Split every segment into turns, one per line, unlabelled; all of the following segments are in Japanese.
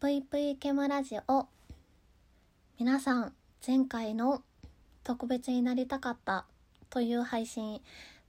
ぷいぷいけむラジオ。皆さん前回の特別になりたかったという配信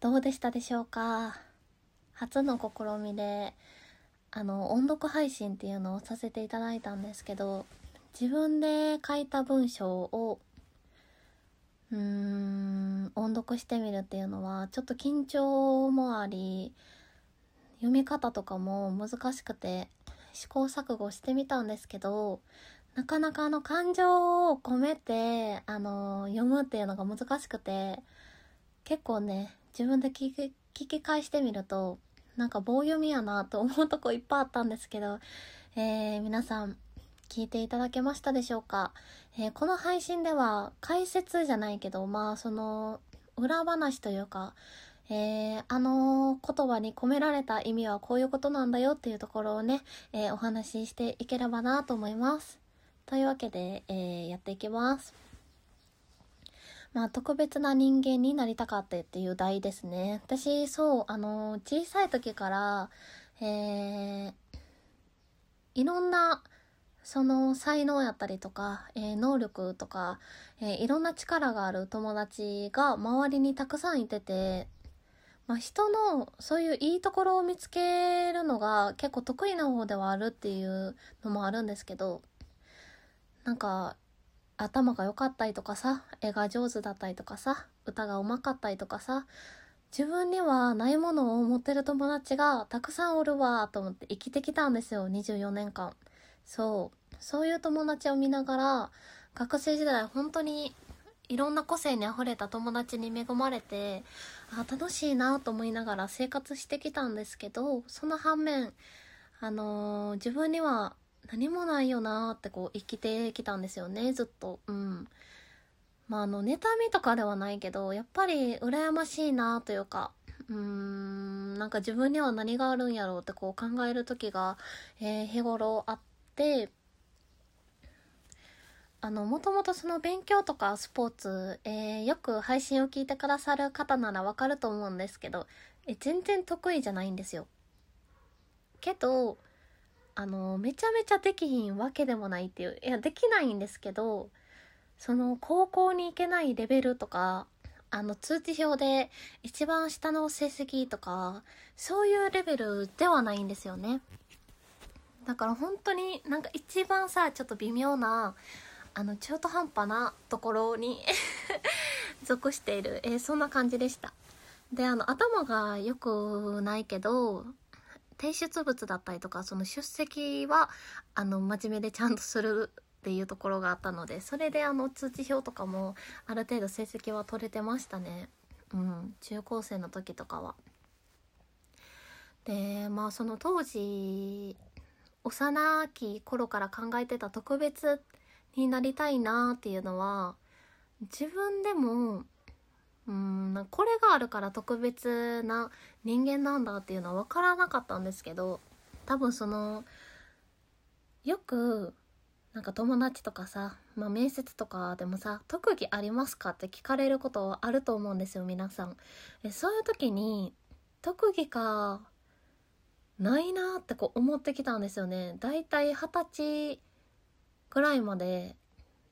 どうでしたでしょうか？初の試みであの音読配信っていうのをさせていただいたんですけど自分で書いた文章をうーん音読してみるっていうのはちょっと緊張もあり読み方とかも難しくて試行錯誤してみたんですけどなかなかあの感情を込めてあの読むっていうのが難しくて結構ね自分で聞き聞き返してみるとなんか棒読みやなと思うとこいっぱいあったんですけど、えー、皆さん聞いていただけましたでしょうか、えー、この配信では解説じゃないけどまあその裏話というかえー、あの言葉に込められた意味はこういうことなんだよっていうところをね、えー、お話ししていければなと思います。というわけで、えー、やっていきます。まあ、特別な人間になりたかったっていう題ですね。私、そう、あの小さい時から、えいろんな、その才能やったりとか、えー、能力とか、えー、いろんな力がある友達が周りにたくさんいてて、まあ、人のそういういいところを見つけるのが結構得意な方ではあるっていうのもあるんですけどなんか頭が良かったりとかさ絵が上手だったりとかさ歌がうまかったりとかさ自分にはないものを持ってる友達がたくさんおるわと思って生きてきたんですよ24年間。そう。そういう友達を見ながら学生時代本当にいろんな個性にあふれた友達に恵まれてあ楽しいなと思いながら生活してきたんですけどその反面あのー、自分には何もないよなってこう生きてきたんですよねずっと。うん。まああの妬みとかではないけどやっぱり羨ましいなというかうーんなんか自分には何があるんやろうってこう考える時が、えー、日頃あってあの、もともとその勉強とかスポーツ、えー、よく配信を聞いてくださる方ならわかると思うんですけど、え、全然得意じゃないんですよ。けど、あの、めちゃめちゃできひんわけでもないっていう、いや、できないんですけど、その、高校に行けないレベルとか、あの、通知表で一番下の成績とか、そういうレベルではないんですよね。だから本当になんか一番さ、ちょっと微妙な、あの中途半端なところに 属している、えー、そんな感じでした。であの頭が良くないけど提出物だったりとかその出席はあの真面目でちゃんとするっていうところがあったのでそれであの通知表とかもある程度成績は取れてましたね。うん。中高生の時とかは。でまあその当時幼き頃から考えてた特別になりたいなっていうのは自分でもうんこれがあるから特別な人間なんだっていうのは分からなかったんですけど多分そのよくなんか友達とかさ、まあ、面接とかでもさ「特技ありますか?」って聞かれることはあると思うんですよ皆さん。えそういう時に特技かないなってこう思ってきたんですよね。だいたい二十歳ぐらいまで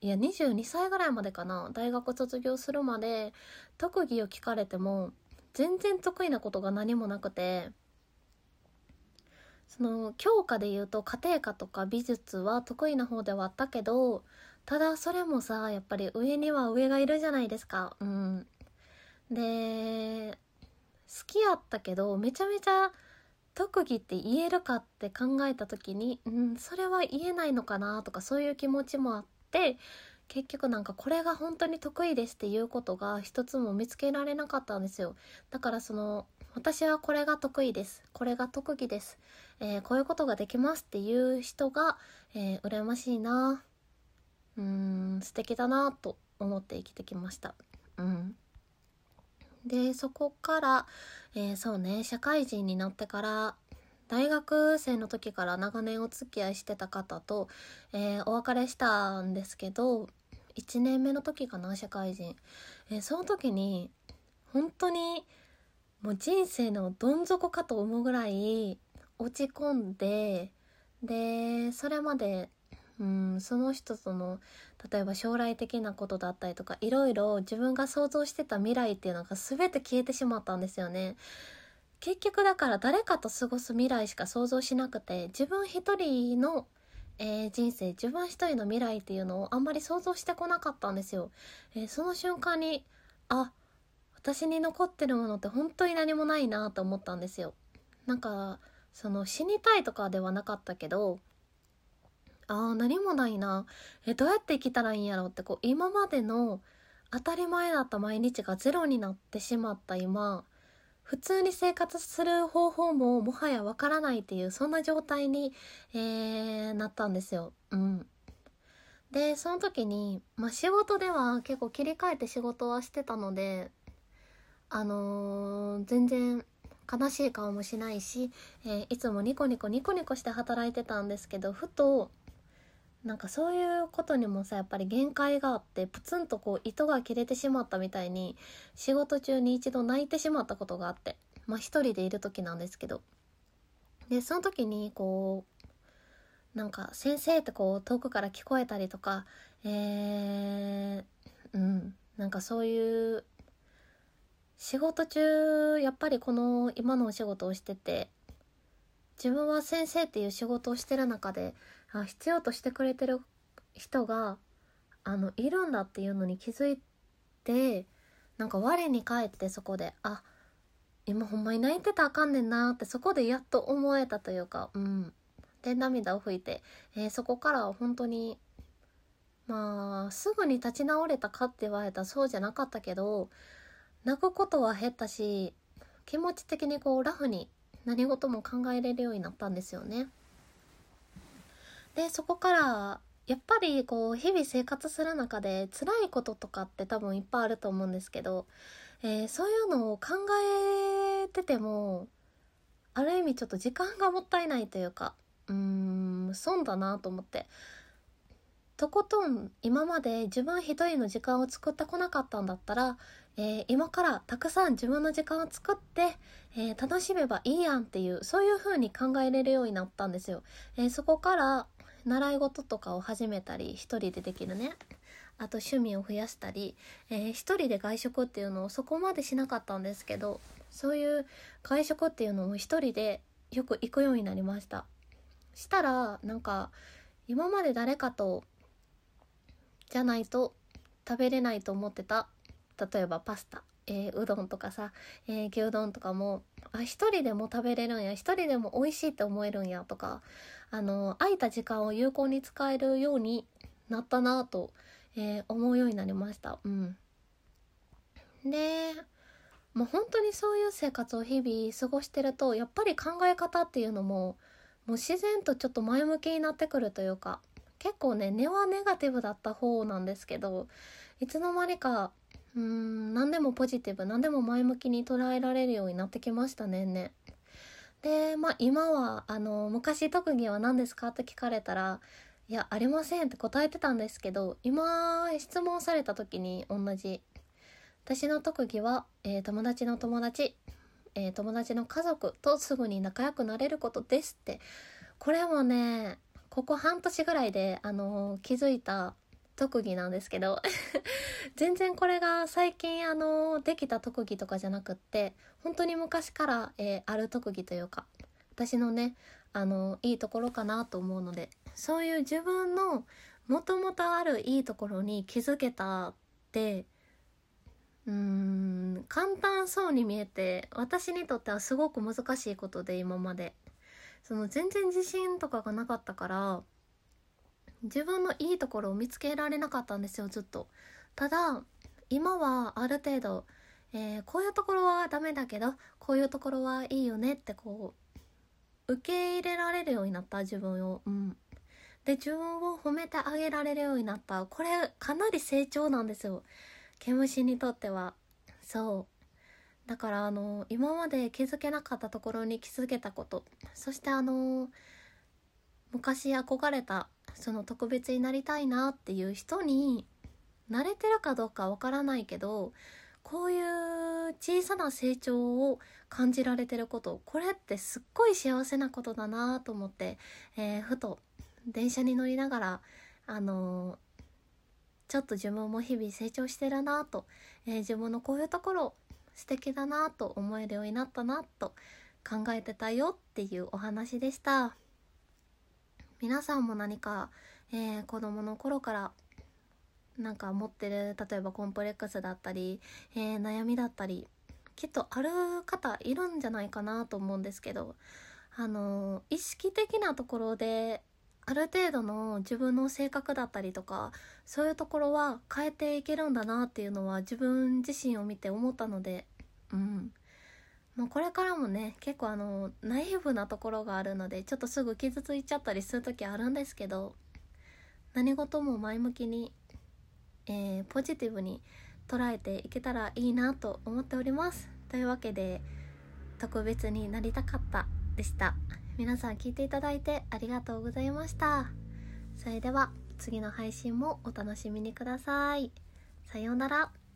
いや22歳ぐらいまでかな。大学卒業するまで特技を聞かれても全然得意なことが何もなくてその教科で言うと家庭科とか美術は得意な方ではあったけどただそれもさやっぱり上には上がいるじゃないですか。うん。で好きやったけどめちゃめちゃ特技って言えるかって考えた時に、うん、それは言えないのかなとかそういう気持ちもあって結局なんかこれが本当に得意ですっていうことが一つも見つけられなかったんですよ。だからその私はこれが得意です。これが特技です、えー、こういうことができますっていう人が、えー、羨ましいな。うん素敵だなと思って生きてきました。うん。でそこから、えー、そうね社会人になってから大学生の時から長年お付き合いしてた方と、えー、お別れしたんですけど1年目の時かな社会人、えー、その時に本当にもう人生のどん底かと思うぐらい落ち込んででそれまでうんその人との例えば将来的なことだったりとかいろいろ自分が想像してた未来っていうのが全て消えてしまったんですよね。結局だから誰かと過ごす未来しか想像しなくて自分一人の、えー、人生自分一人の未来っていうのをあんまり想像してこなかったんですよ。えー、その瞬間にあ私に残ってるものって本当に何もないなと思ったんですよ。なんかその死にたいとかではなかったけどああ何もないなえどうやって生きたらいいんやろうってこう今までの当たり前だった毎日がゼロになってしまった今普通に生活する方法ももはやわからないっていうそんな状態に、えー、なったんですよ。うん。でその時に、まあ、仕事では結構切り替えて仕事はしてたのであのー、全然悲しい顔もしないし、えー、いつもニコニコニコニコして働いてたんですけどふとなんかそういうことにもさやっぱり限界があってプツンとこう糸が切れてしまったみたいに仕事中に一度泣いてしまったことがあってまあ一人でいる時なんですけど。でその時にこうなんか先生ってこう遠くから聞こえたりとかえー、うんなんかそういう仕事中やっぱりこの今のお仕事をしてて自分は先生っていう仕事をしてる中であ必要としてくれてる人があのいるんだっていうのに気づいてなんか我に返ってそこであ今ほんまに泣いてたらあかんねんなってそこでやっと思えたというかうんで涙を拭いて、えー、そこからは本当にまあすぐに立ち直れたかって言われたらそうじゃなかったけど泣くことは減ったし気持ち的にこうラフに何事も考えれるようになったんですよね。でそこからやっぱりこう日々生活する中で辛いこととかって多分いっぱいあると思うんですけど、えー、そういうのを考えててもある意味ちょっと時間がもったいないというかうーん損だなと思ってとことん今まで自分一人の時間を作ってこなかったんだったら、えー、今からたくさん自分の時間を作って、えー、楽しめばいいやんっていうそういう風に考えれるようになったんですよ。えー、そこから習い事とかを始めたり一人でできるね。あと趣味を増やしたり、えー、一人で外食っていうのをそこまでしなかったんですけどそういう外食っていうのを一人でよく行くようになりました。したらなんか今まで誰かとじゃないと食べれないと思ってた。例えばパスタ、えー、うどんとかさ、えー、牛丼とかもあ一人でも食べれるんや一人でも美味しいって思えるんやとかあの空いた時間を有効に使えるようになったなと、えー、思うようになりました。うん、でもう本当にそういう生活を日々過ごしてるとやっぱり考え方っていうのももう自然とちょっと前向きになってくるというか結構ね根はネガティブだった方なんですけどいつの間にかうん何でもポジティブ何でも前向きに捉えられるようになってきましたねね。で、まあ今は、あの、昔特技は何ですかって聞かれたら、いや、ありませんって答えてたんですけど、今、質問された時に同じ。私の特技は、えー、友達の友達、えー、友達の家族とすぐに仲良くなれることですって。これもね、ここ半年ぐらいで、あの気づいた特技なんですけど 全然これが最近あのできた特技とかじゃなくって本当に昔から、えー、ある特技というか私のねあのいいところかなと思うのでそういう自分のもともとあるいいところに気づけたってうーん簡単そうに見えて私にとってはすごく難しいことで今まで。その全然自信とかがなかったから自分のいいところを見つけられなかったんですよずっと。ただ今はある程度、えー、こういうところはダメだけどこういうところはいいよねってこう受け入れられるようになった自分を。うん。で自分を褒めてあげられるようになった。これかなり成長なんですよ。毛虫にとっては。そう。だからあの今まで気づけなかったところに気づけたこと。そしてあの昔憧れたその特別になりたいなっていう人に慣れてるかどうかわからないけどこういう小さな成長を感じられてることこれってすっごい幸せなことだなと思って、えー、ふと電車に乗りながらあのー、ちょっと自分も日々成長してるなと、えー、自分のこういうところ素敵だなと思えるようになったなと考えてたよっていうお話でした。皆さんも何か、えー、子供の頃からなんか持ってる例えばコンプレックスだったり、えー、悩みだったりきっとある方いるんじゃないかなと思うんですけどあの意識的なところである程度の自分の性格だったりとかそういうところは変えていけるんだなっていうのは自分自身を見て思ったのでうん。もうこれからもね結構あのナイーブなところがあるのでちょっとすぐ傷ついちゃったりする時あるんですけど何事も前向きにえー、ポジティブに捉えていけたらいいなと思っております。というわけで特別になりたかったでした。皆さん聞いていただいてありがとうございました。それでは次の配信もお楽しみにください。さようなら。